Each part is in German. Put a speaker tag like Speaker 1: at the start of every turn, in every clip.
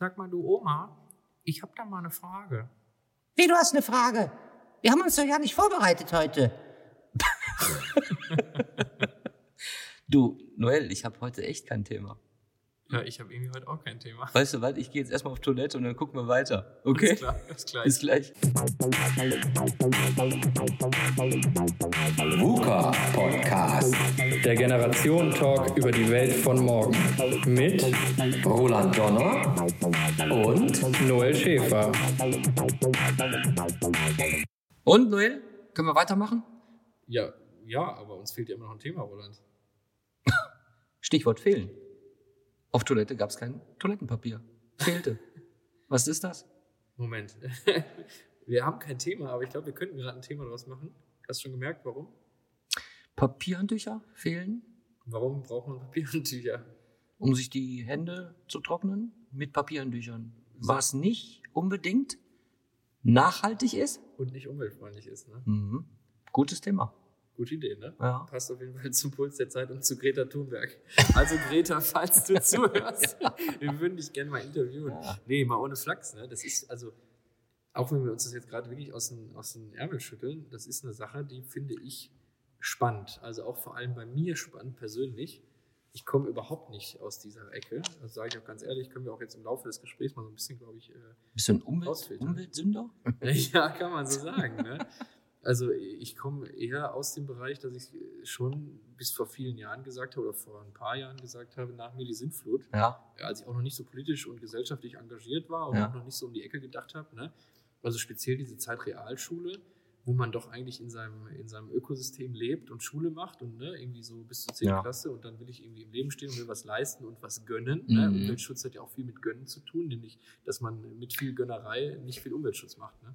Speaker 1: Sag mal, du Oma, ich habe da mal eine Frage.
Speaker 2: Wie, du hast eine Frage? Wir haben uns doch ja nicht vorbereitet heute.
Speaker 3: Du, Noel, ich habe heute echt kein Thema.
Speaker 1: Ja, ich habe irgendwie heute auch kein Thema.
Speaker 3: Weißt du was, ich gehe jetzt erstmal auf Toilette und dann gucken wir weiter. Okay?
Speaker 1: Alles klar, alles klar.
Speaker 3: Bis gleich.
Speaker 4: VUCA Podcast.
Speaker 5: Der Generation-Talk über die Welt von morgen. Mit
Speaker 4: Roland Donner
Speaker 5: und Noel Schäfer.
Speaker 3: Und, Noel, können wir weitermachen?
Speaker 1: Ja, ja, aber uns fehlt ja immer noch ein Thema, Roland.
Speaker 3: Stichwort fehlen. Auf Toilette gab es kein Toilettenpapier. Fehlte. Was ist das?
Speaker 1: Moment. wir haben kein Thema, aber ich glaube, wir könnten gerade ein Thema daraus machen. Hast du schon gemerkt, warum?
Speaker 3: Papierhandtücher fehlen,
Speaker 1: Warum braucht man Papiertücher?
Speaker 3: um sich die Hände zu trocknen mit Papierhandtüchern. Was nicht unbedingt nachhaltig ist.
Speaker 1: Und nicht umweltfreundlich ist, ne?
Speaker 3: Mhm. Gutes Thema.
Speaker 1: Gute Idee, ne?
Speaker 3: Ja.
Speaker 1: Passt auf jeden Fall zum Puls der Zeit und zu Greta Thunberg. Also Greta, falls du zuhörst, wir würden dich gerne mal interviewen.
Speaker 3: Ja.
Speaker 1: Nee, mal ohne Flachs, ne? Das ist also, auch wenn wir uns das jetzt gerade wirklich aus den, aus den Ärmel schütteln, das ist eine Sache, die finde ich spannend. Also auch vor allem bei mir spannend persönlich. Ich komme überhaupt nicht aus dieser Ecke. Das sage ich auch ganz ehrlich, können wir auch jetzt im Laufe des Gesprächs mal so ein bisschen, glaube ich, äh,
Speaker 3: ein Umwelt. Umweltsünder?
Speaker 1: ja, kann man so sagen. Ne? Also ich komme eher aus dem Bereich, dass ich schon bis vor vielen Jahren gesagt habe oder vor ein paar Jahren gesagt habe, nach mir die Sintflut,
Speaker 3: Ja.
Speaker 1: als ich auch noch nicht so politisch und gesellschaftlich engagiert war und
Speaker 3: Ja.
Speaker 1: auch noch nicht so um die Ecke gedacht habe. Ne? Also speziell diese Zeit Realschule, wo man doch eigentlich in seinem, in seinem Ökosystem lebt und Schule macht und ne, irgendwie so bis zur 10.
Speaker 3: Ja.
Speaker 1: Klasse und dann will ich irgendwie im Leben stehen und will was leisten und was gönnen. Ne?
Speaker 3: Mhm.
Speaker 1: Umweltschutz hat ja auch viel mit Gönnen zu tun, nämlich, dass man mit viel Gönnerei nicht viel Umweltschutz macht. Ne?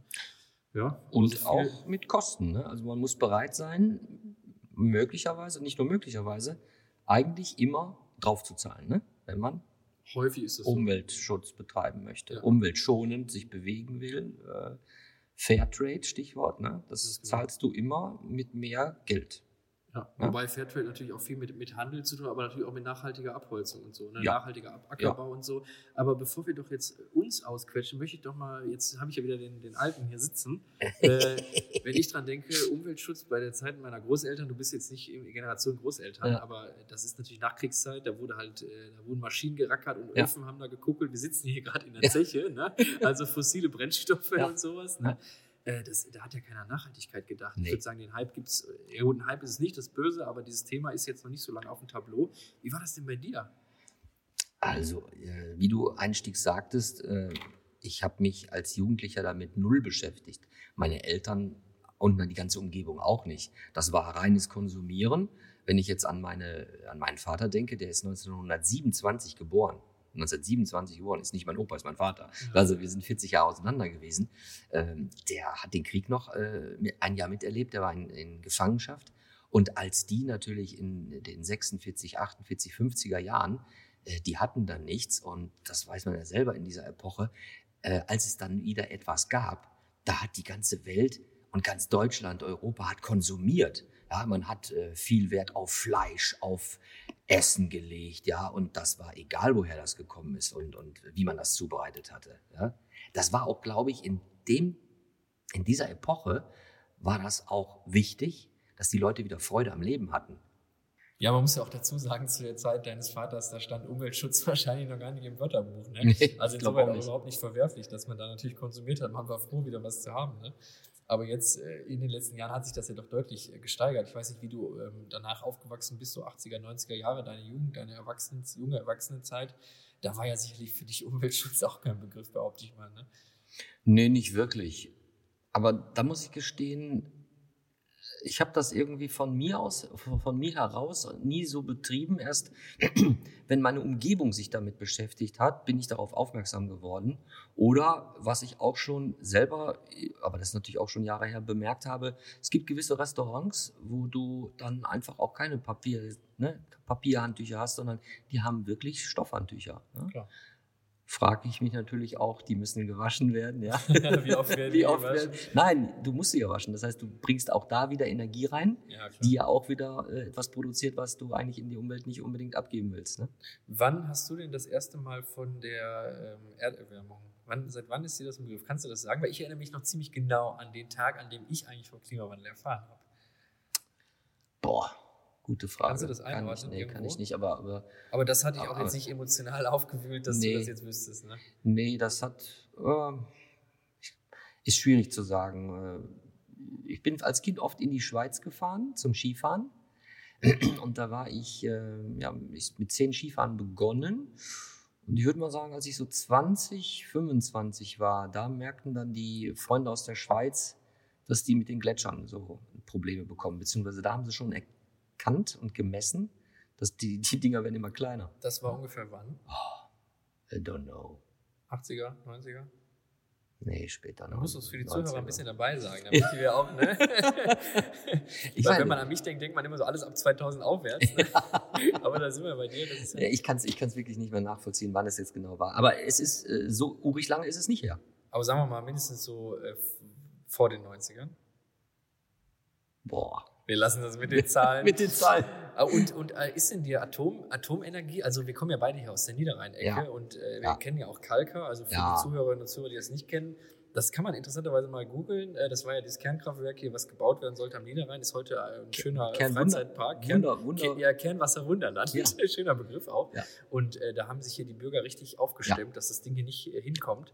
Speaker 1: Ja,
Speaker 3: Und auch mit Kosten. Ne? Also man muss bereit sein, möglicherweise, nicht nur möglicherweise, eigentlich immer drauf zu zahlen, ne? wenn man
Speaker 1: häufig ist es so.
Speaker 3: Umweltschutz betreiben möchte,
Speaker 1: Ja.
Speaker 3: umweltschonend sich bewegen will. Äh, Fairtrade, Stichwort, ne? das
Speaker 1: Das genau.
Speaker 3: zahlst du immer mit mehr Geld.
Speaker 1: Ja,
Speaker 3: Ja.
Speaker 1: wobei Fairtrade natürlich auch viel mit, mit Handel zu tun hat, aber natürlich auch mit nachhaltiger Abholzung und so, ne?
Speaker 3: Ja.
Speaker 1: nachhaltiger Ab Ackerbau und so. Aber bevor wir doch jetzt uns ausquetschen, möchte ich doch mal, jetzt habe ich ja wieder den, den Alten hier sitzen, äh, wenn ich dran denke, Umweltschutz bei der Zeit meiner Großeltern, du bist jetzt nicht in Generation Großeltern,
Speaker 3: Ja.
Speaker 1: aber das ist natürlich Nachkriegszeit, da wurde halt, äh, da wurden Maschinen gerackert und
Speaker 3: Ja.
Speaker 1: Öfen haben da gekuckelt, wir sitzen hier gerade in der Zeche, ne? also fossile Brennstoffe
Speaker 3: Ja.
Speaker 1: und sowas. Ne? Äh, das, da hat ja keiner Nachhaltigkeit gedacht.
Speaker 3: Nee.
Speaker 1: Ich würde sagen, den Hype gibt es, ja gut, ein Hype ist es nicht das Böse, aber dieses Thema ist jetzt noch nicht so lange auf dem Tableau. Wie war das denn bei dir?
Speaker 3: Also, äh, wie du einstiegs sagtest, äh, ich habe mich als Jugendlicher damit null beschäftigt. Meine Eltern und die ganze Umgebung auch nicht. Das war reines Konsumieren. Wenn ich jetzt an, meine, an meinen Vater denke, der ist 1927 geboren. 1927 geboren, ist nicht mein Opa, ist mein Vater.
Speaker 1: Ja.
Speaker 3: Also wir sind 40 Jahre auseinander gewesen. Ähm, der hat den Krieg noch äh, ein Jahr miterlebt, der war in, in Gefangenschaft. Und als die natürlich in den 46, 48, 50er Jahren, äh, die hatten dann nichts und das weiß man ja selber in dieser Epoche, äh, als es dann wieder etwas gab, da hat die ganze Welt und ganz Deutschland, Europa hat konsumiert. Ja, man hat äh, viel Wert auf Fleisch, auf Essen gelegt, ja, und das war egal, woher das gekommen ist und, und wie man das zubereitet hatte. Ja. Das war auch, glaube ich, in dem, in dieser Epoche war das auch wichtig, dass die Leute wieder Freude am Leben hatten.
Speaker 1: Ja, man muss ja auch dazu sagen, zu der Zeit deines Vaters, da stand Umweltschutz wahrscheinlich noch gar nicht im Wörterbuch. Ne?
Speaker 3: Nee,
Speaker 1: also
Speaker 3: auch nicht.
Speaker 1: überhaupt nicht verwerflich, dass man da natürlich konsumiert hat. Man war froh, wieder was zu haben. Ne? Aber jetzt äh, in den letzten Jahren hat sich das ja doch deutlich äh, gesteigert. Ich weiß nicht, wie du ähm, danach aufgewachsen bist, so 80er, 90er Jahre, deine Jugend, deine Erwachsenen, junge Erwachsenenzeit. Da war ja sicherlich für dich Umweltschutz auch kein Begriff, behaupte ich mal. Ne?
Speaker 3: Nee, nicht wirklich. Aber da muss ich gestehen, ich habe das irgendwie von mir aus, von mir heraus nie so betrieben. Erst wenn meine Umgebung sich damit beschäftigt hat, bin ich darauf aufmerksam geworden. Oder was ich auch schon selber, aber das ist natürlich auch schon Jahre her, bemerkt habe, es gibt gewisse Restaurants, wo du dann einfach auch keine Papier, ne, Papierhandtücher hast, sondern die haben wirklich Stoffhandtücher. Ne?
Speaker 1: Klar.
Speaker 3: Frage ich mich natürlich auch, die müssen gewaschen werden, ja.
Speaker 1: Wie oft werden die
Speaker 3: oft
Speaker 1: gewaschen?
Speaker 3: werden? Nein, du musst sie ja waschen. Das heißt, du bringst auch da wieder Energie rein,
Speaker 1: Ja,
Speaker 3: die ja auch wieder äh, etwas produziert, was du eigentlich in die Umwelt nicht unbedingt abgeben willst. Ne?
Speaker 1: Wann hast du denn das erste Mal von der ähm, Erderwärmung, wann, seit wann ist dir das im Begriff? Kannst du das sagen? Weil ich erinnere mich noch ziemlich genau an den Tag, an dem ich eigentlich vom Klimawandel erfahren habe.
Speaker 3: Boah, gute Frage.
Speaker 1: Kannst du das
Speaker 3: kann ich,
Speaker 1: einordnen
Speaker 3: nee, kann
Speaker 1: irgendwo?
Speaker 3: ich nicht, aber, aber
Speaker 1: Aber das hatte ich auch jetzt nicht emotional aufgewühlt, dass
Speaker 3: Nee.
Speaker 1: du das jetzt wüsstest. Ne?
Speaker 3: nee, das hat, äh, ist schwierig zu sagen. Äh, Ich bin als Kind oft in die Schweiz gefahren zum Skifahren. Und da war ich, äh, ja, ich mit zehn Skifahren begonnen. Und ich würde mal sagen, als ich so 20, 25 war, da merkten dann die Freunde aus der Schweiz, dass die mit den Gletschern so Probleme bekommen. Beziehungsweise da haben sie schon erkannt und gemessen, dass die, die Dinger werden immer kleiner.
Speaker 1: Das war ungefähr wann?
Speaker 3: I don't know.
Speaker 1: 80er, 90er?
Speaker 3: Nee, später
Speaker 1: Du
Speaker 3: noch.
Speaker 1: musst es für die Zuhörer
Speaker 3: 90er.
Speaker 1: ein bisschen dabei sagen, damit die wir auch, ne?
Speaker 3: Ich
Speaker 1: Weil
Speaker 3: meine-
Speaker 1: wenn man an mich denkt, denkt man immer so alles ab 2000 aufwärts. Ne? Aber da sind wir bei dir. Ja
Speaker 3: ich kann es ich kann's wirklich nicht mehr nachvollziehen, wann es jetzt genau war. Aber es ist, äh, so urig lange ist es nicht her.
Speaker 1: Aber sagen wir mal, mindestens so äh, vor den 90ern.
Speaker 3: Boah.
Speaker 1: Wir lassen das mit den Zahlen.
Speaker 3: Mit den Zahlen.
Speaker 1: Ah, Und, und äh, ist denn dir Atom, Atomenergie, also wir kommen ja beide hier aus der Niederrhein-Ecke
Speaker 3: Ja.
Speaker 1: und äh, wir
Speaker 3: Ja.
Speaker 1: kennen ja auch Kalka, also für
Speaker 3: Ja.
Speaker 1: die Zuhörerinnen und Zuhörer, die das nicht kennen, das kann man interessanterweise mal googeln. Äh, das war ja dieses Kernkraftwerk hier, was gebaut werden sollte am Niederrhein, ist heute ein schöner
Speaker 3: Kernwunder-
Speaker 1: Freizeitpark.
Speaker 3: Wunder- Wunder-
Speaker 1: Ke- ja, Kernwasserwunderland,
Speaker 3: Ja.
Speaker 1: schöner Begriff auch.
Speaker 3: Ja.
Speaker 1: Und äh, da haben sich hier die Bürger richtig aufgestimmt, dass das Ding hier nicht äh, hinkommt.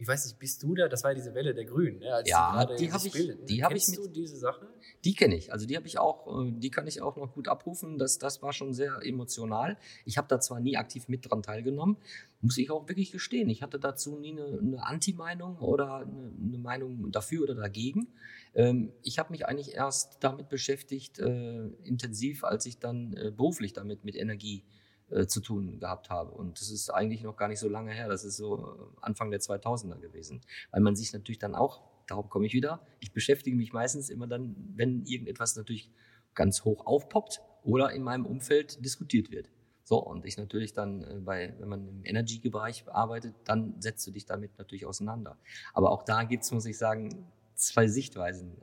Speaker 1: Ich weiß nicht, bist du da? Das war ja diese Welle der Grünen, ne, als
Speaker 3: Ja, die
Speaker 1: sich
Speaker 3: hab ich-
Speaker 1: bildeten.
Speaker 3: die hab ich
Speaker 1: Kennst
Speaker 3: mit-
Speaker 1: du diese Sache?
Speaker 3: Die kenne ich. Also die habe ich auch, äh, die kann ich auch noch gut abrufen. Das, das war schon sehr emotional. Ich habe da zwar nie aktiv mit dran teilgenommen, muss ich auch wirklich gestehen. Ich hatte dazu nie eine, eine Anti-Meinung oder eine, eine Meinung dafür oder dagegen. Ähm, ich habe mich eigentlich erst damit beschäftigt, äh, intensiv, als ich dann äh, beruflich damit mit Energie äh, zu tun gehabt habe. Und das ist eigentlich noch gar nicht so lange her. Das ist so äh, Anfang der 2000er gewesen. Weil man sich natürlich dann auch, darauf komme ich wieder, ich beschäftige mich meistens immer dann, wenn irgendetwas natürlich ganz hoch aufpoppt oder in meinem Umfeld diskutiert wird. So, und ich natürlich dann, äh, bei, wenn man im Energy-Bereich arbeitet, dann setzt du dich damit natürlich auseinander. Aber auch da gibt's, muss ich sagen, zwei Sichtweisen.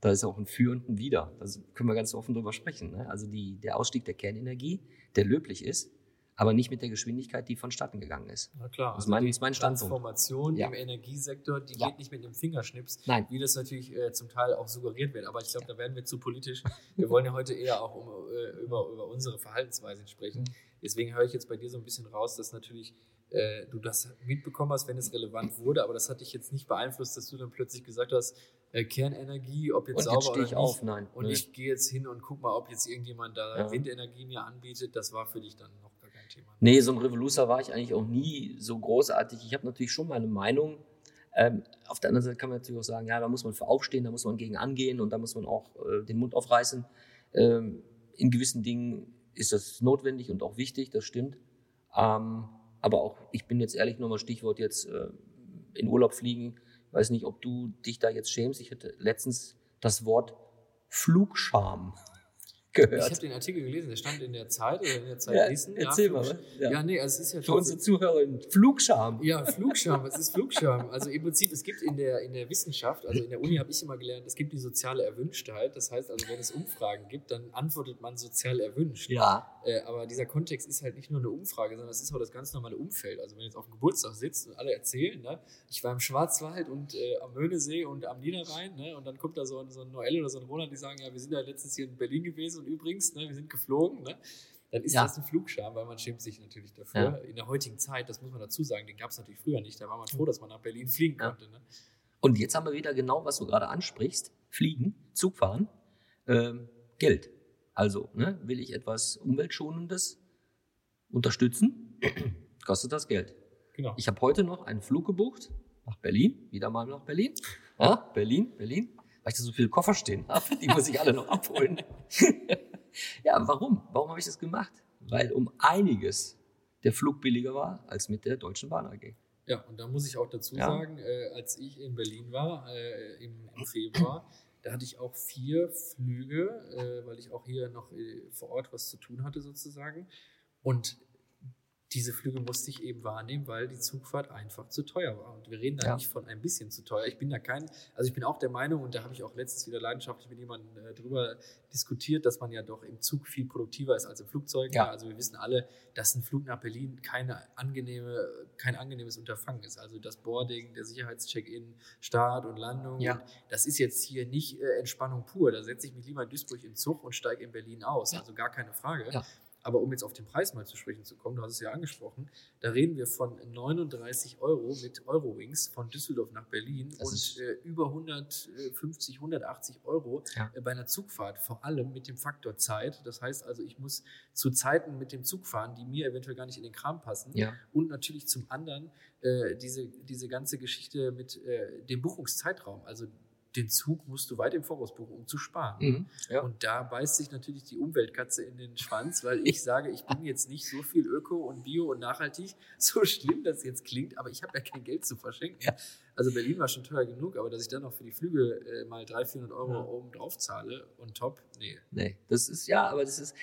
Speaker 3: Da ist auch ein Für und ein Wider. Da können wir ganz offen drüber sprechen. Ne? Also die, der Ausstieg der Kernenergie, der löblich ist, aber nicht mit der Geschwindigkeit, die vonstatten gegangen ist.
Speaker 1: Na klar.
Speaker 3: Das ist mein-
Speaker 1: die
Speaker 3: ist mein Standpunkt.
Speaker 1: Transformation
Speaker 3: Ja.
Speaker 1: im Energiesektor, die
Speaker 3: Ja.
Speaker 1: geht nicht mit einem Fingerschnips,
Speaker 3: Nein.
Speaker 1: wie das natürlich äh, zum Teil auch suggeriert wird. Aber ich glaube, da werden wir zu politisch. Wir wollen ja heute eher auch um, äh, über, über unsere Verhaltensweisen sprechen. Deswegen höre ich jetzt bei dir so ein bisschen raus, dass natürlich äh, du das mitbekommen hast, wenn es relevant wurde, aber das hat dich jetzt nicht beeinflusst, dass du dann plötzlich gesagt hast, äh, Kernenergie, ob jetzt
Speaker 3: Und
Speaker 1: sauber
Speaker 3: jetzt
Speaker 1: oder
Speaker 3: ich
Speaker 1: nicht.
Speaker 3: auf, nein.
Speaker 1: Und
Speaker 3: nee.
Speaker 1: ich gehe jetzt hin und guck mal, ob jetzt irgendjemand da
Speaker 3: Ja.
Speaker 1: Windenergie mir anbietet. Das war für dich dann noch gar kein Thema.
Speaker 3: Nee, so ein Revoluzer war ich eigentlich auch nie so großartig. Ich habe natürlich schon meine Meinung. Ähm, auf der anderen Seite kann man natürlich auch sagen, ja, da muss man für aufstehen, da muss man gegen angehen und da muss man auch äh, den Mund aufreißen. Ähm, in gewissen Dingen ist das notwendig und auch wichtig, das stimmt. Ähm, aber auch, ich bin jetzt ehrlich nochmal Stichwort jetzt äh, in Urlaub fliegen. Weiß nicht, ob du dich da jetzt schämst. Ich hatte letztens das Wort Flugscham
Speaker 1: Ich habe
Speaker 3: gehört.
Speaker 1: den Artikel gelesen, der stand in der Zeit oder in der Zeit
Speaker 3: Ja,
Speaker 1: Wissen.
Speaker 3: erzähl
Speaker 1: ja,
Speaker 3: mal, was?
Speaker 1: Ja.
Speaker 3: Ja.
Speaker 1: nee, also es ist ja
Speaker 3: Für unsere Zuhörerinnen, Flugscham.
Speaker 1: Ja, Flugscham, was ist Flugscham? Also im Prinzip, es gibt in der, in der Wissenschaft, also in der Uni habe ich immer gelernt, es gibt die soziale Erwünschtheit. Das heißt also, wenn es Umfragen gibt, dann antwortet man sozial erwünscht.
Speaker 3: Ja,
Speaker 1: Äh, aber dieser Kontext ist halt nicht nur eine Umfrage, sondern es ist auch das ganz normale Umfeld. Also wenn jetzt auf dem Geburtstag sitzt und alle erzählen, ne, ich war im Schwarzwald und äh, am Möhnesee und am Niederrhein, ne, und dann kommt da so ein, so ein Noel oder so ein Roland, die sagen, ja, wir sind ja letztens hier in Berlin gewesen und übrigens, ne, wir sind geflogen, ne, dann ist
Speaker 3: Ja.
Speaker 1: das ein Flugscham, weil man schämt sich natürlich dafür.
Speaker 3: Ja.
Speaker 1: In der heutigen Zeit, das muss man dazu sagen, den gab es natürlich früher nicht, da war man froh, dass man nach Berlin fliegen
Speaker 3: Ja.
Speaker 1: konnte. Ne?
Speaker 3: Und jetzt haben wir wieder genau, was du gerade ansprichst. Fliegen, Zug fahren, ähm, Geld. Also, ne, will ich etwas Umweltschonendes unterstützen, kostet das Geld.
Speaker 1: Genau.
Speaker 3: Ich habe heute noch einen Flug gebucht nach Berlin, wieder mal nach Berlin. Ja, Berlin, Berlin, weil ich da so viele Koffer stehen habe, die muss ich alle noch abholen. ja, warum? Warum habe ich das gemacht? Weil um einiges der Flug billiger war als mit der Deutschen Bahn AG.
Speaker 1: Ja, und da muss ich auch dazu
Speaker 3: Ja.
Speaker 1: sagen, äh, als ich in Berlin war, äh, im, im Februar, da hatte ich auch vier Flüge, äh, weil ich auch hier noch äh, vor Ort was zu tun hatte sozusagen. Und diese Flüge musste ich eben wahrnehmen, weil die Zugfahrt einfach zu teuer war. Und wir reden da
Speaker 3: Ja.
Speaker 1: nicht von ein bisschen zu teuer. Ich bin da kein, also ich bin auch der Meinung, und da habe ich auch letztens wieder leidenschaftlich mit jemandem äh, drüber diskutiert, dass man ja doch im Zug viel produktiver ist als im Flugzeug.
Speaker 3: Ja.
Speaker 1: Also wir wissen alle, dass ein Flug nach Berlin keine angenehme, kein angenehmes Unterfangen ist. Also das Boarding, der Sicherheitscheck-in, Start und Landung.
Speaker 3: Ja.
Speaker 1: Und das ist jetzt hier nicht äh, Entspannung pur. Da setze ich mich lieber in Duisburg in den Zug und steige in Berlin aus. Also gar keine Frage. Aber um jetzt auf den Preis mal zu sprechen zu kommen, du hast es ja angesprochen, da reden wir von 39 Euro mit Eurowings von Düsseldorf nach Berlin
Speaker 3: Das
Speaker 1: und äh, über 150, 180 Euro
Speaker 3: Ja.
Speaker 1: äh, bei einer Zugfahrt, vor allem mit dem Faktor Zeit. Das heißt also, ich muss zu Zeiten mit dem Zug fahren, die mir eventuell gar nicht in den Kram passen.
Speaker 3: Ja.
Speaker 1: Und natürlich zum anderen äh, diese, diese ganze Geschichte mit äh, dem Buchungszeitraum. Also den Zug musst du weit im Voraus buchen, um zu sparen.
Speaker 3: Mhm. Ja.
Speaker 1: Und da beißt sich natürlich die Umweltkatze in den Schwanz, weil ich sage, ich bin jetzt nicht so viel Öko und Bio und nachhaltig, so schlimm das jetzt klingt, aber ich habe ja kein Geld zu verschenken.
Speaker 3: Ja.
Speaker 1: Also Berlin war schon teuer genug, aber dass ich dann noch für die Flüge äh, mal 300, 400 Euro
Speaker 3: Ja.
Speaker 1: oben drauf zahle und top, nee.
Speaker 3: Nee, das ist ja, aber das ist,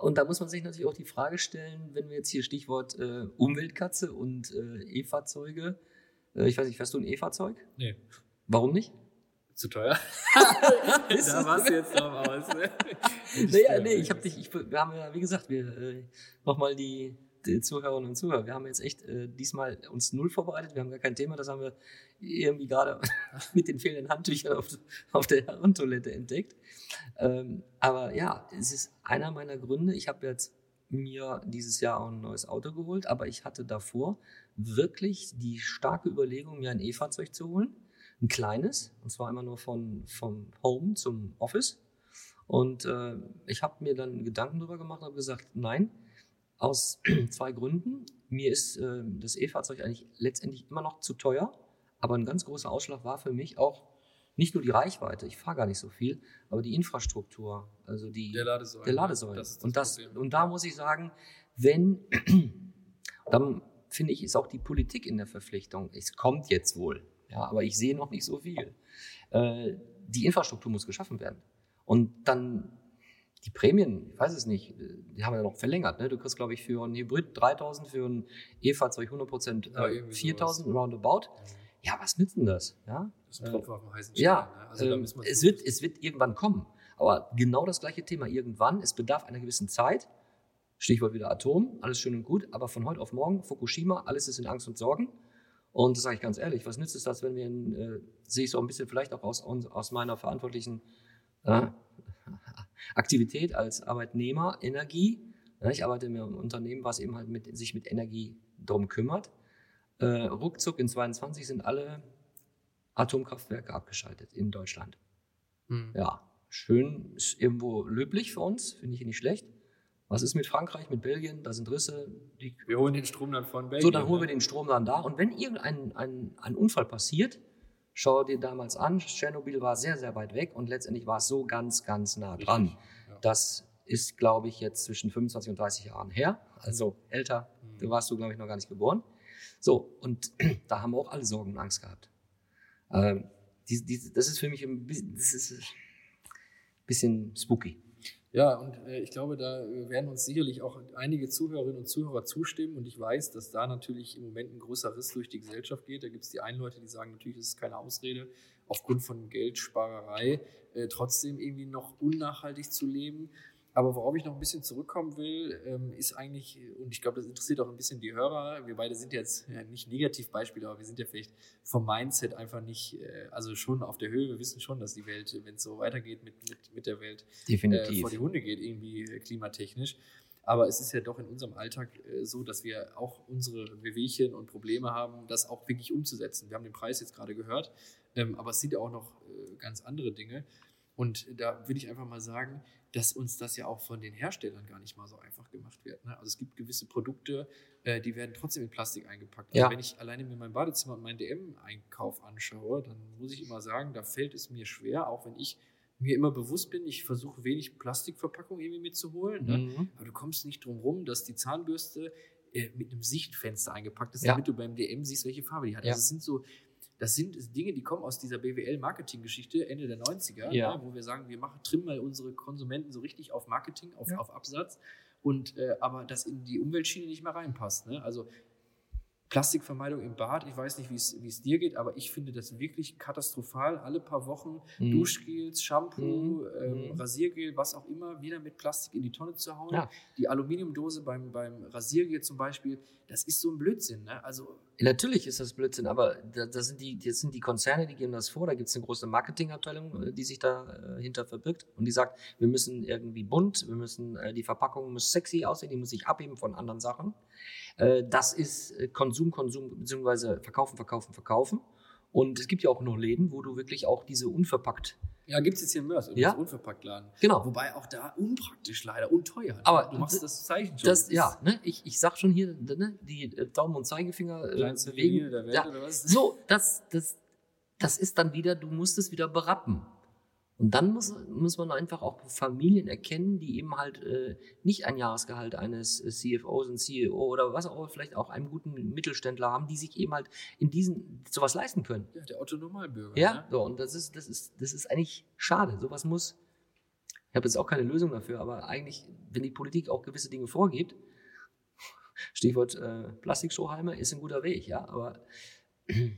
Speaker 3: und da muss man sich natürlich auch die Frage stellen, wenn wir jetzt hier Stichwort äh, Umweltkatze und äh, E-Fahrzeuge, äh, ich weiß nicht, fährst du ein E-Fahrzeug?
Speaker 1: Nee.
Speaker 3: Warum nicht?
Speaker 1: Zu teuer? Da
Speaker 3: es-
Speaker 1: warst du jetzt drauf aus.
Speaker 3: Naja, nee, ich habe dich, ich, wir haben ja, wie gesagt, wir äh, nochmal die, die Zuhörerinnen und Zuhörer, wir haben jetzt echt äh, diesmal uns null vorbereitet, wir haben gar kein Thema, das haben wir irgendwie gerade mit den fehlenden Handtüchern auf, auf der Herrentoilette entdeckt. Ähm, aber ja, es ist einer meiner Gründe. Ich habe jetzt mir dieses Jahr auch ein neues Auto geholt, aber ich hatte davor wirklich die starke Überlegung, mir ein E-Fahrzeug zu holen. Ein kleines, und zwar immer nur von, vom Home zum Office. Und äh, ich habe mir dann Gedanken darüber gemacht und habe gesagt, nein, aus zwei Gründen. Mir ist äh, das E-Fahrzeug eigentlich letztendlich immer noch zu teuer, aber ein ganz großer Ausschlag war für mich auch nicht nur die Reichweite, ich fahre gar nicht so viel, aber die Infrastruktur, also die
Speaker 1: Der Ladesäule.
Speaker 3: der Ladesäule.
Speaker 1: Das das
Speaker 3: und, das,
Speaker 1: Problem.
Speaker 3: und da muss ich sagen, wenn, dann finde ich, ist auch die Politik in der Verpflichtung. Es kommt jetzt wohl, ja, aber ich sehe noch nicht so viel. Äh, die Infrastruktur muss geschaffen werden. Und dann die Prämien, ich weiß es nicht, äh, die haben wir noch verlängert. Ne? Du kriegst, glaube ich, für ein Hybrid 3000, für ein E-Fahrzeug 100
Speaker 1: Ja,
Speaker 3: äh,
Speaker 1: irgendwie
Speaker 3: 4000 roundabout. Ja, was nützt denn das? Ja,
Speaker 1: Das ist ein Tropfen auf dem heißen Stein.
Speaker 3: ja,
Speaker 1: ne? also
Speaker 3: ähm, es, wird, es wird irgendwann kommen. Aber genau das gleiche Thema irgendwann. Es bedarf einer gewissen Zeit. Stichwort wieder Atom, alles schön und gut. Aber von heute auf morgen, Fukushima, alles ist in Angst und Sorgen. Und das sage ich ganz ehrlich, was nützt es das, wenn wir, äh, sehe ich so ein bisschen vielleicht auch aus, aus meiner verantwortlichen äh, Aktivität als Arbeitnehmer, Energie. Ja, ich arbeite in einem Unternehmen, was eben halt mit, sich mit Energie drum kümmert. Äh, ruckzuck in 22 sind alle Atomkraftwerke abgeschaltet in Deutschland.
Speaker 1: Hm.
Speaker 3: Ja, schön, ist irgendwo löblich für uns, finde ich nicht schlecht. Was ist mit Frankreich, mit Belgien? Da sind Risse.
Speaker 1: Wir holen den Strom dann von Belgien.
Speaker 3: so, dann holen wir
Speaker 1: ne?
Speaker 3: den Strom dann da. Und wenn irgendein ein, ein Unfall passiert, schau dir damals an, Tschernobyl war sehr, sehr weit weg und letztendlich war es so ganz, ganz nah dran.
Speaker 1: Richtig, ja.
Speaker 3: Das ist, glaube ich, jetzt zwischen 25 und 30 Jahren her. Also älter,
Speaker 1: Mhm.
Speaker 3: da warst du, glaube ich, noch gar nicht geboren. So, und da haben wir auch alle Sorgen und Angst gehabt. Ähm, die, die, das ist für mich ein bisschen, bisschen spooky.
Speaker 1: Ja, und äh, ich glaube, da äh, werden uns sicherlich auch einige Zuhörerinnen und Zuhörer zustimmen. Und ich weiß, dass da natürlich im Moment ein großer Riss durch die Gesellschaft geht. Da gibt es die einen Leute, die sagen, natürlich ist es keine Ausrede, aufgrund von Geldsparerei äh, trotzdem irgendwie noch unnachhaltig zu leben. Aber worauf ich noch ein bisschen zurückkommen will, ähm, ist eigentlich, und ich glaube, das interessiert auch ein bisschen die Hörer, wir beide sind jetzt nicht Negativbeispiele, aber wir sind ja vielleicht vom Mindset einfach nicht, äh, also schon auf der Höhe. Wir wissen schon, dass die Welt, wenn es so weitergeht mit, mit, mit der Welt, äh,
Speaker 3: Definitiv.
Speaker 1: vor die Hunde geht, irgendwie äh, klimatechnisch. Aber es ist ja doch in unserem Alltag so, dass wir auch unsere Wehwehchen und Probleme haben, das auch wirklich umzusetzen. Wir haben den Preis jetzt gerade gehört, ähm, aber es sind ja auch noch ganz andere Dinge. Und da will ich einfach mal sagen, dass uns das ja auch von den Herstellern gar nicht mal so einfach gemacht wird. Ne? Also es gibt gewisse Produkte, äh, die werden trotzdem in Plastik eingepackt. Also
Speaker 3: Ja.
Speaker 1: wenn ich alleine mir mein Badezimmer und meinen DM-Einkauf anschaue, dann muss ich immer sagen, da fällt es mir schwer, auch wenn ich mir immer bewusst bin, ich versuche wenig Plastikverpackung irgendwie mitzuholen. Ne?
Speaker 3: Mhm.
Speaker 1: Aber du kommst nicht drum rum, dass die Zahnbürste äh, mit einem Sichtfenster eingepackt ist,
Speaker 3: Ja.
Speaker 1: damit du beim DM siehst, welche Farbe die hat.
Speaker 3: Ja.
Speaker 1: Also es sind so, das sind Dinge, die kommen aus dieser BWL-Marketing-Geschichte Ende der 90er,
Speaker 3: Ja.
Speaker 1: ne, wo wir sagen, wir machen, trimmen mal unsere Konsumenten so richtig auf Marketing, auf,
Speaker 3: Ja.
Speaker 1: auf Absatz. und äh, aber das in die Umweltschiene nicht mehr reinpasst. Ne? Also Plastikvermeidung im Bad, ich weiß nicht, wie es wie es dir geht, aber ich finde das wirklich katastrophal. Alle paar Wochen
Speaker 3: Mhm.
Speaker 1: Duschgels, Shampoo,
Speaker 3: Mhm.
Speaker 1: ähm,
Speaker 3: Mhm.
Speaker 1: Rasiergel, was auch immer, wieder mit Plastik in die Tonne zu hauen.
Speaker 3: Ja.
Speaker 1: Die Aluminiumdose beim, beim Rasiergel zum Beispiel, das ist so ein Blödsinn. Ne? Also
Speaker 3: Natürlich ist das Blödsinn, aber da, da sind die, das sind die Konzerne, die geben das vor. Da gibt es eine große Marketingabteilung, äh, die sich dahinter verbirgt und die sagt, wir müssen irgendwie bunt, wir müssen, äh, die Verpackung muss sexy aussehen, die muss sich abheben von anderen Sachen. Äh, das ist äh, Konsum, Konsum, beziehungsweise verkaufen, verkaufen, verkaufen. Und es gibt ja auch noch Läden, wo du wirklich auch diese unverpackt.
Speaker 1: Ja, gibt es jetzt hier in Mörs,
Speaker 3: Ja.
Speaker 1: ja? Unverpacktladen.
Speaker 3: Genau.
Speaker 1: Wobei auch da unpraktisch leider und teuer.
Speaker 3: Aber
Speaker 1: du machst das Zeichen schon.
Speaker 3: Das, ja, ne, ich, ich sag schon hier, ne, die äh, Daumen und Zeigefinger äh,
Speaker 1: Kleinste
Speaker 3: bewegen.
Speaker 1: Der Welt
Speaker 3: ja,
Speaker 1: oder was?
Speaker 3: So, das, das, das ist dann wieder, du musst es wieder berappen. Und dann muss, muss man einfach auch Familien erkennen, die eben halt äh, nicht ein Jahresgehalt eines äh, CFOs und CEO oder was auch, vielleicht auch einen guten Mittelständler haben, die sich eben halt in diesen sowas leisten können.
Speaker 1: Ja, der Otto Normalbürger.
Speaker 3: Ja,
Speaker 1: Ne?
Speaker 3: so, und das ist, das ist, das ist eigentlich schade. Sowas muss, ich habe jetzt auch keine Lösung dafür, aber eigentlich, wenn die Politik auch gewisse Dinge vorgibt, Stichwort äh, Plastikstrohhalme ist ein guter Weg, ja, aber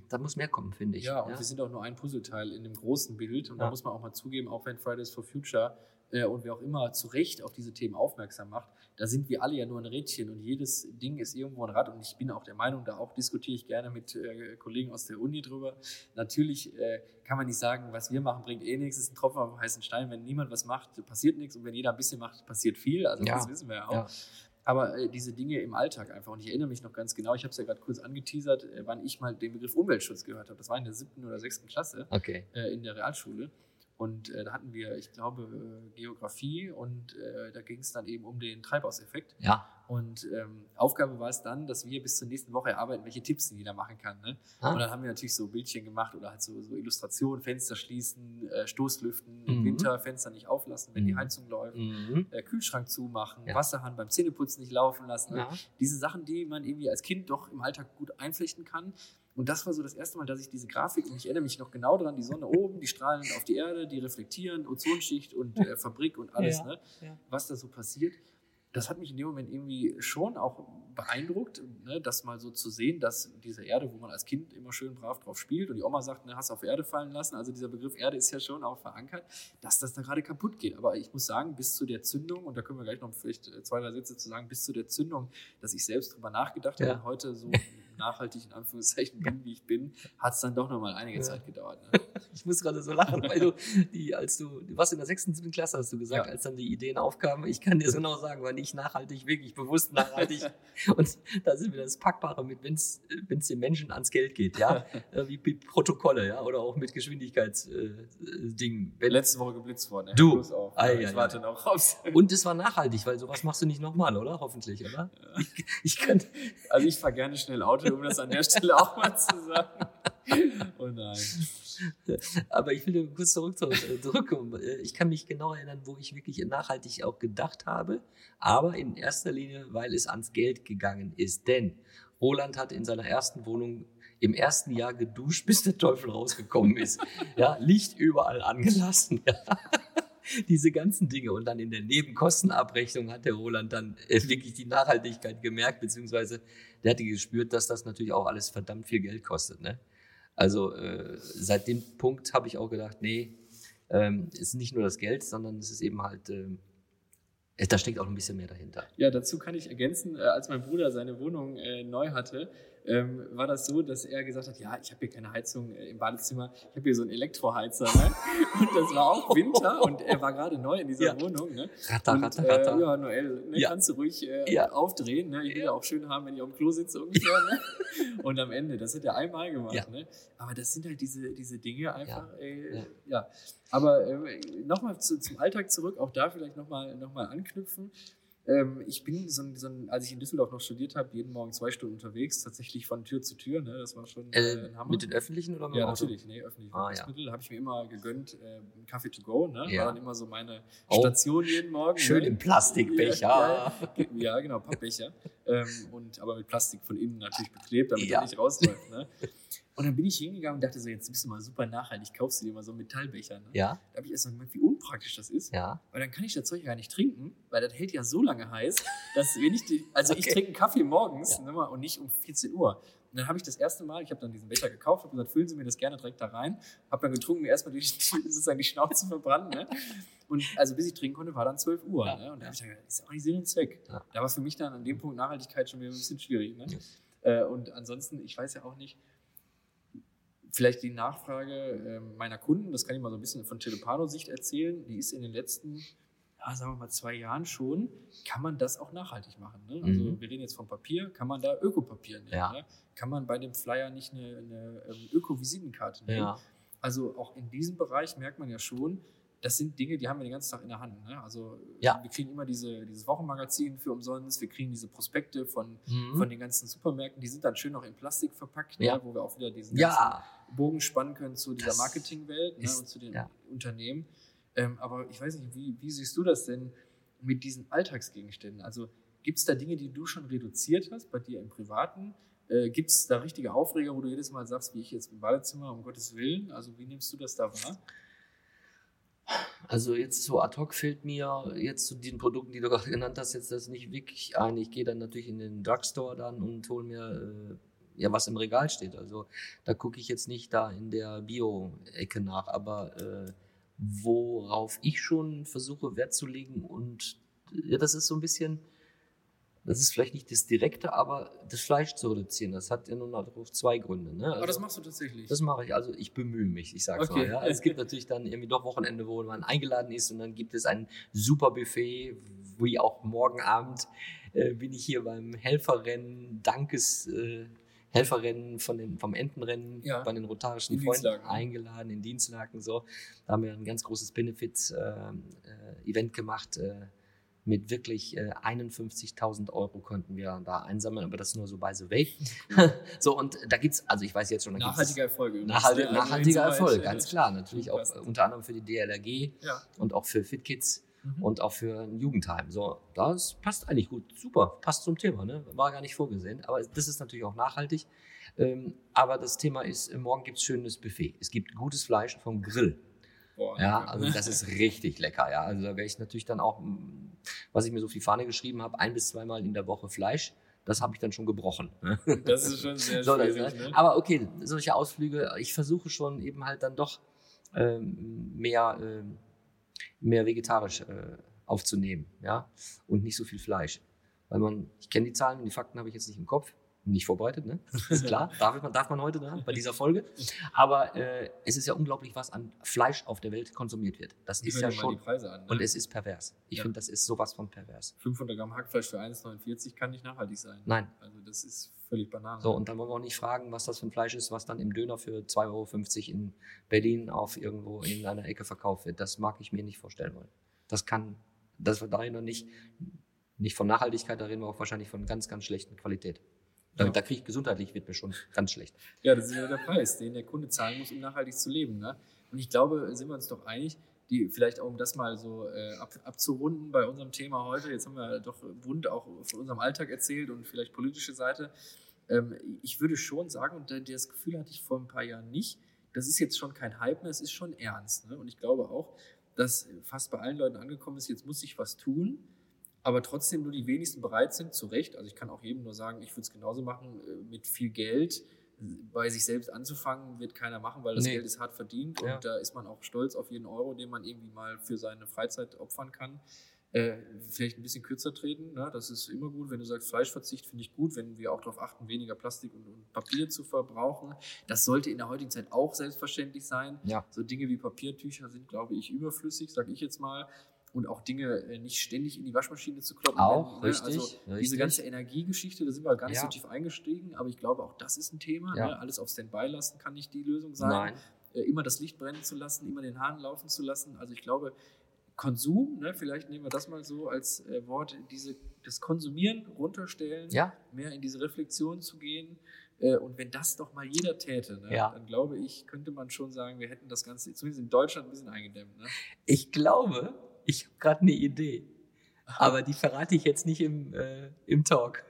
Speaker 3: da muss mehr kommen, finde ich.
Speaker 1: Ja, und wir sind auch nur ein Puzzleteil in dem großen Bild. Und da
Speaker 3: Ja.
Speaker 1: muss man auch mal zugeben, auch wenn Fridays for Future äh, und wer auch immer zu Recht auf diese Themen aufmerksam macht, da sind wir alle ja nur ein Rädchen und jedes Ding ist irgendwo ein Rad. Und ich bin auch der Meinung, da auch diskutiere ich gerne mit äh, Kollegen aus der Uni drüber. Natürlich äh, kann man nicht sagen, was wir machen, bringt eh nichts, ist ein Tropfen auf dem heißen Stein. Wenn niemand was macht, passiert nichts. Und wenn jeder ein bisschen macht, passiert viel. Also
Speaker 3: Ja.
Speaker 1: das wissen wir ja auch. Aber äh, diese Dinge im Alltag einfach. Und ich erinnere mich noch ganz genau, ich habe es ja gerade kurz angeteasert, äh, wann ich mal den Begriff Umweltschutz gehört habe. Das war in der siebten oder sechsten Klasse
Speaker 3: Okay.
Speaker 1: äh, in der Realschule. Und äh, da hatten wir, ich glaube, Geografie und äh, da ging es dann eben um den Treibhauseffekt.
Speaker 3: Ja.
Speaker 1: Und ähm, Aufgabe war es dann, dass wir bis zur nächsten Woche erarbeiten, welche Tipps jeder machen kann. Ne?
Speaker 3: Ah.
Speaker 1: Und dann haben wir natürlich so Bildchen gemacht oder halt so, so Illustrationen, Fenster schließen, äh, Stoßlüften, im
Speaker 3: Mhm.
Speaker 1: Winter Fenster nicht auflassen, wenn die
Speaker 3: Mhm.
Speaker 1: Heizung läuft,
Speaker 3: Mhm.
Speaker 1: äh, Kühlschrank zumachen,
Speaker 3: Ja.
Speaker 1: Wasserhahn beim Zähneputzen nicht laufen lassen. Ne?
Speaker 3: Ja.
Speaker 1: diese Sachen, die man irgendwie als Kind doch im Alltag gut einflechten kann. Und das war so das erste Mal, dass ich diese Grafik, und ich erinnere mich noch genau daran, die Sonne oben, die Strahlen auf die Erde, die reflektieren, Ozonschicht und äh, Fabrik und alles,
Speaker 3: Ja,
Speaker 1: ne? was da so passiert. Das hat mich in dem Moment irgendwie schon auch beeindruckt, ne? das mal so zu sehen, dass diese Erde, wo man als Kind immer schön brav drauf spielt und die Oma sagt, ne, hast auf Erde fallen lassen, also dieser Begriff Erde ist ja schon auch verankert, dass das da gerade kaputt geht. Aber ich muss sagen, bis zu der Zündung, und da können wir gleich noch vielleicht äh, zwei, drei Sätze zu sagen, bis zu der Zündung, dass ich selbst drüber nachgedacht habe
Speaker 3: Ja.
Speaker 1: und heute so nachhaltig in Anführungszeichen bin, wie ich bin, hat es dann doch noch mal einige Zeit gedauert. Ne?
Speaker 3: Ich muss gerade so lachen, weil du, die, als du, du warst in der sechsten, siebten Klasse, hast du gesagt,
Speaker 1: Ja.
Speaker 3: als dann die Ideen aufkamen. Ich kann dir so genau sagen, wann ich nachhaltig, wirklich bewusst nachhaltig. und da sind wir das Packbare mit, wenn es den Menschen ans Geld geht, ja, Äh, wie, wie Protokolle, ja, oder auch mit Geschwindigkeitsdingen. Äh,
Speaker 1: Letzte Woche geblitzt worden.
Speaker 3: Du.
Speaker 1: Auf.
Speaker 3: Ei,
Speaker 1: ich
Speaker 3: ei,
Speaker 1: warte noch aufs.
Speaker 3: und es war nachhaltig, weil sowas machst du nicht nochmal, oder? Hoffentlich, oder? Ich, ich kann,
Speaker 1: Also ich fahre gerne schnell Auto, um das an der Stelle auch mal zu sagen. Oh nein.
Speaker 3: Aber ich will kurz zurück, zurück, äh, zurückkommen. Äh, Ich kann mich genau erinnern, wo ich wirklich nachhaltig auch gedacht habe, aber in erster Linie, weil es ans Geld gegangen ist. Denn Roland hat in seiner ersten Wohnung im ersten Jahr geduscht, bis der Teufel rausgekommen ist. Ja, Licht überall angelassen. Ja. Diese ganzen Dinge. Und dann in der Nebenkostenabrechnung hat der Roland dann äh, wirklich die Nachhaltigkeit gemerkt, beziehungsweise der hatte gespürt, dass das natürlich auch alles verdammt viel Geld kostet. Ne? Also äh, seit dem Punkt habe ich auch gedacht, nee, ähm, es ist nicht nur das Geld, sondern es ist eben halt, ähm, es- da steckt auch ein bisschen mehr dahinter.
Speaker 1: Ja, dazu kann ich ergänzen, äh, als mein Bruder seine Wohnung äh, neu hatte, ähm, war das so, dass er gesagt hat, ja, ich habe hier keine Heizung äh, im Badezimmer, ich habe hier so einen Elektroheizer. Ne? Und das war auch Winter und er war gerade neu in dieser
Speaker 3: Ja.
Speaker 1: Wohnung. Ne?
Speaker 3: Ratter,
Speaker 1: Und,
Speaker 3: ratter, ratter.
Speaker 1: Äh, ja, Noel, ne,
Speaker 3: Ja.
Speaker 1: kannst du ruhig äh,
Speaker 3: Ja.
Speaker 1: aufdrehen. Ne? Ich will ja auch schön haben, wenn ich auf dem Klo sitze ungefähr. Ne? Und am Ende, das hat er einmal gemacht. Ne? Aber das sind halt diese, diese Dinge einfach, äh,
Speaker 3: Ja.
Speaker 1: ja. Aber äh, nochmal zu, zum Alltag zurück, auch da vielleicht nochmal noch mal anknüpfen. Ähm, ich bin so ein, so ein, als ich in Düsseldorf noch studiert habe, jeden Morgen zwei Stunden unterwegs, tatsächlich von Tür zu Tür. Ne? Das war schon äh,
Speaker 3: Äh,
Speaker 1: ein Hammer.
Speaker 3: mit den öffentlichen oder mit
Speaker 1: Ja, natürlich, nee, öffentliche
Speaker 3: Ah, ja.
Speaker 1: Verkehrsmittel habe ich mir immer gegönnt. Äh, einen Kaffee to go, ne?
Speaker 3: Ja.
Speaker 1: War dann immer so meine
Speaker 3: Oh.
Speaker 1: Station jeden Morgen.
Speaker 3: Schön
Speaker 1: ne?
Speaker 3: im Plastikbecher.
Speaker 1: Ja, ja, ja, genau, Pappbecher. ähm, und aber mit Plastik von innen natürlich beklebt, damit
Speaker 3: Ja.
Speaker 1: er nicht rausläuft. Ne? Und dann bin ich hingegangen und dachte so, jetzt bist du mal super nachhaltig, kaufst du dir mal so einen Metallbecher. Ne?
Speaker 3: Ja,
Speaker 1: Da habe ich erst mal gemerkt, wie unpraktisch das ist.
Speaker 3: ja.
Speaker 1: Weil dann kann ich das Zeug gar nicht trinken, weil das hält ja so lange heiß, dass wenn ich die, also ich
Speaker 3: Okay.
Speaker 1: trinke einen Kaffee morgens
Speaker 3: Ja.
Speaker 1: ne, und nicht um 14 Uhr. Und dann habe ich das erste Mal, ich habe dann diesen Becher gekauft, habe gesagt, füllen Sie mir das gerne direkt da rein, habe dann getrunken, mir erstmal die, die, sozusagen die Schnauze verbrannt. Ne? Und also bis ich trinken konnte, war dann 12 Uhr.
Speaker 3: Ja.
Speaker 1: Ne? Und da habe ich gedacht, ist auch nicht Sinn und Zweck.
Speaker 3: Ja.
Speaker 1: Da war für mich dann an dem Punkt Nachhaltigkeit schon wieder ein bisschen schwierig. Ne?
Speaker 3: Ja.
Speaker 1: Äh, und ansonsten, ich weiß ja auch nicht, vielleicht die Nachfrage ähm, meiner Kunden, das kann ich mal so ein bisschen von Telepano-Sicht erzählen, die ist in den letzten, ja, sagen wir mal, zwei Jahren schon, kann man das auch nachhaltig machen. Ne? Also
Speaker 3: Mhm.
Speaker 1: wir reden jetzt vom Papier, kann man da Ökopapier nehmen?
Speaker 3: Ja.
Speaker 1: Ne? Kann man bei dem Flyer nicht eine, eine ähm, Öko-Visitenkarte nehmen?
Speaker 3: Ja.
Speaker 1: Also auch in diesem Bereich merkt man ja schon, das sind Dinge, die haben wir den ganzen Tag in der Hand. Ne? Also
Speaker 3: Ja.
Speaker 1: wir kriegen immer diese, dieses Wochenmagazin für umsonst, wir kriegen diese Prospekte von,
Speaker 3: Mhm.
Speaker 1: von den ganzen Supermärkten, die sind dann schön noch in Plastik verpackt,
Speaker 3: Ja.
Speaker 1: ne? wo wir auch wieder diesen
Speaker 3: Ja,
Speaker 1: Bogen spannen können zu dieser Marketingwelt ne? und zu den. Unternehmen. Ähm, aber ich weiß nicht, wie, wie siehst du das denn mit diesen Alltagsgegenständen? Also gibt es da Dinge, die du schon reduziert hast bei dir im Privaten? Äh, gibt es da richtige Aufreger, wo du jedes Mal sagst, wie ich jetzt im Badezimmer, um Gottes Willen? Also wie nimmst du das da wahr?
Speaker 3: Also jetzt so ad hoc fällt mir jetzt zu den Produkten, die du gerade genannt hast, jetzt das nicht wirklich ein. Ich gehe dann natürlich in den Drugstore dann und hole mir äh, ja was im Regal steht. Also da gucke ich jetzt nicht da in der Bio-Ecke nach, aber äh, worauf ich schon versuche Wert zu legen und ja, das ist so ein bisschen, das ist vielleicht nicht das Direkte, aber das Fleisch zu reduzieren. Das hat ja nun auch zwei Gründe. Ne?
Speaker 1: Aber das
Speaker 3: Also-
Speaker 1: machst du tatsächlich.
Speaker 3: das mache ich, also ich bemühe mich, ich sag's
Speaker 1: Okay.
Speaker 3: mal. Ja. Es gibt natürlich dann irgendwie doch Wochenende, wo man eingeladen ist und dann gibt es ein super Buffet, wie auch morgen Abend äh, bin ich hier beim Helferrennen, Dankes äh, Helferrennen von den, vom Entenrennen
Speaker 1: Ja.
Speaker 3: bei den rotarischen
Speaker 1: In
Speaker 3: Freunden
Speaker 1: Dienstlaken.
Speaker 3: eingeladen, in Dienstlaken so. Da haben wir ein ganz großes Benefits-Event gemacht. Äh, mit wirklich äh, 51.000 Euro konnten wir da einsammeln, aber das nur so by the way. so, und da gibt's, also ich weiß jetzt schon, da gibt's-
Speaker 1: Nachhaltiger Erfolg. ne? Also
Speaker 3: nachhaltiger Erfolg,
Speaker 1: äh,
Speaker 3: ganz klar. Natürlich auch äh, unter anderem für die DLRG
Speaker 1: Ja.
Speaker 3: und auch für FitKids
Speaker 1: Mhm.
Speaker 3: und auch für ein Jugendheim. So, das passt eigentlich gut. Super, passt zum Thema. Ne? War gar nicht vorgesehen. Aber das ist natürlich auch nachhaltig. Ähm, aber das Thema ist, äh, morgen gibt's schönes Buffet. Es gibt gutes Fleisch vom Grill.
Speaker 1: Boah,
Speaker 3: Ja, also das ist richtig lecker. Ja, also da werde ich natürlich dann auch, mm, was ich mir so auf die Fahne geschrieben habe, ein bis zweimal in der Woche Fleisch. Das habe ich dann schon gebrochen. ne?
Speaker 1: Das ist schon sehr
Speaker 3: So, das,
Speaker 1: schwierig.
Speaker 3: ne?
Speaker 1: ne?
Speaker 3: Aber okay, solche Ausflüge, ich versuche schon eben halt dann doch ähm, mehr, ähm, mehr vegetarisch äh, aufzunehmen, ja, und nicht so viel Fleisch. Weil man, ich kenne die Zahlen und die Fakten habe ich jetzt nicht im Kopf, nicht vorbereitet, ne? Ist klar, darf man, darf man heute ne? bei dieser Folge. Aber äh, es ist ja unglaublich, was an Fleisch auf der Welt konsumiert wird. Das ist
Speaker 1: Hör
Speaker 3: ja schon,
Speaker 1: die Preise an. Ne?
Speaker 3: und es ist pervers. Ich
Speaker 1: Ja.
Speaker 3: finde, das ist sowas von pervers.
Speaker 1: 500 Gramm Hackfleisch für 1,49 kann nicht nachhaltig sein.
Speaker 3: Nein.
Speaker 1: Also das ist völlig banal.
Speaker 3: So, und dann wollen wir auch nicht fragen, was das für ein Fleisch ist, was dann im Döner für 2,50 Euro in Berlin auf irgendwo in einer Ecke verkauft wird. Das mag ich mir nicht vorstellen wollen. Das kann, das wird darin noch nicht, nicht von Nachhaltigkeit, da reden wir auch wahrscheinlich von ganz, ganz schlechten Qualität. Da,
Speaker 1: Ja.
Speaker 3: da kriege ich gesundheitlich, wird mir schon ganz schlecht.
Speaker 1: Ja, das ist ja der Preis, den der Kunde zahlen muss, um nachhaltig zu leben. Ne? Und ich glaube, sind wir uns doch einig, die vielleicht auch um das mal so äh, ab, abzurunden bei unserem Thema heute. Jetzt haben wir doch bunt auch von unserem Alltag erzählt und vielleicht politische Seite. Ähm, ich würde schon sagen, und das Gefühl hatte ich vor ein paar Jahren nicht, das ist jetzt schon kein Hype mehr, es ist schon ernst. Ne? Und ich glaube auch, dass fast bei allen Leuten angekommen ist, jetzt muss sich was tun, aber trotzdem nur die wenigsten bereit sind, zu Recht. Also ich kann auch jedem nur sagen, ich würde es genauso machen, äh, mit viel Geld bei sich selbst anzufangen, wird keiner machen, weil das
Speaker 3: Nee.
Speaker 1: Geld ist hart verdient
Speaker 3: Ja.
Speaker 1: und da ist man auch stolz auf jeden Euro, den man irgendwie mal für seine Freizeit opfern kann. Äh, vielleicht ein bisschen kürzer treten, ne? das ist immer gut. Wenn du sagst, Fleischverzicht finde ich gut, wenn wir auch darauf achten, weniger Plastik und, und Papier zu verbrauchen. Das sollte in der heutigen Zeit auch selbstverständlich sein.
Speaker 3: Ja.
Speaker 1: So Dinge wie Papiertücher sind, glaube ich, überflüssig, sage ich jetzt mal. Und auch Dinge äh, nicht ständig in die Waschmaschine zu kloppen.
Speaker 3: Auch,
Speaker 1: ne?
Speaker 3: richtig,
Speaker 1: Also
Speaker 3: richtig.
Speaker 1: diese ganze Energiegeschichte, da sind wir gar nicht
Speaker 3: Ja.
Speaker 1: so tief eingestiegen, aber ich glaube, auch das ist ein Thema.
Speaker 3: Ja.
Speaker 1: Ne? Alles auf Standby lassen kann nicht die Lösung sein.
Speaker 3: Nein.
Speaker 1: Äh, immer das Licht brennen zu lassen, immer den Hahn laufen zu lassen. Also ich glaube, Konsum, ne? vielleicht nehmen wir das mal so als äh, Wort, diese, das Konsumieren runterstellen,
Speaker 3: Ja,
Speaker 1: mehr in diese Reflexion zu gehen. Äh, und wenn das doch mal jeder täte, ne?
Speaker 3: Ja.
Speaker 1: dann glaube ich, könnte man schon sagen, wir hätten das Ganze zumindest in Deutschland ein bisschen eingedämmt. Ne?
Speaker 3: ich glaube, ich habe gerade eine Idee. Aber die verrate ich jetzt nicht im, äh, im Talk.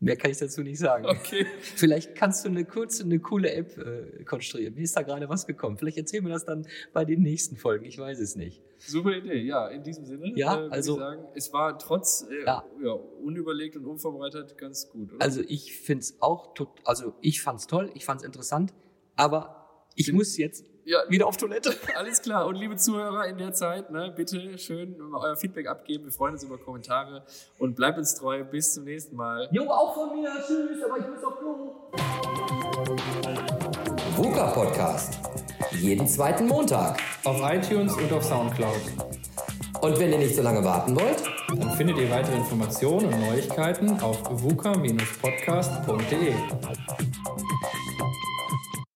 Speaker 3: Mehr kann ich dazu nicht sagen.
Speaker 1: Okay.
Speaker 3: Vielleicht kannst du eine kurze, eine coole App äh, konstruieren. Mir ist da gerade was gekommen. Vielleicht erzählen wir das dann bei den nächsten Folgen. Ich weiß es nicht.
Speaker 1: Super Idee, ja, in diesem Sinne.
Speaker 3: Ja,
Speaker 1: äh, würde
Speaker 3: also-
Speaker 1: Ich sagen, es war trotz äh,
Speaker 3: Ja.
Speaker 1: ja. unüberlegt und unvorbereitet ganz gut, oder?
Speaker 3: Also ich finde es auch, tot, also ich fand es toll, ich fand es interessant, aber ich muss jetzt
Speaker 1: ja,
Speaker 3: wieder auf Toilette.
Speaker 1: Alles klar. Und liebe Zuhörer in der Zeit, ne, bitte schön euer Feedback abgeben. Wir freuen uns über Kommentare und bleibt uns treu. Bis zum nächsten Mal.
Speaker 3: Jo, auch von mir. Tschüss, aber ich muss auf Klo.
Speaker 4: VUCA Podcast. Jeden zweiten Montag.
Speaker 5: Auf iTunes und auf Soundcloud.
Speaker 4: Und wenn ihr nicht so lange warten wollt,
Speaker 5: Dann findet ihr weitere Informationen und Neuigkeiten auf vuca-podcast.de.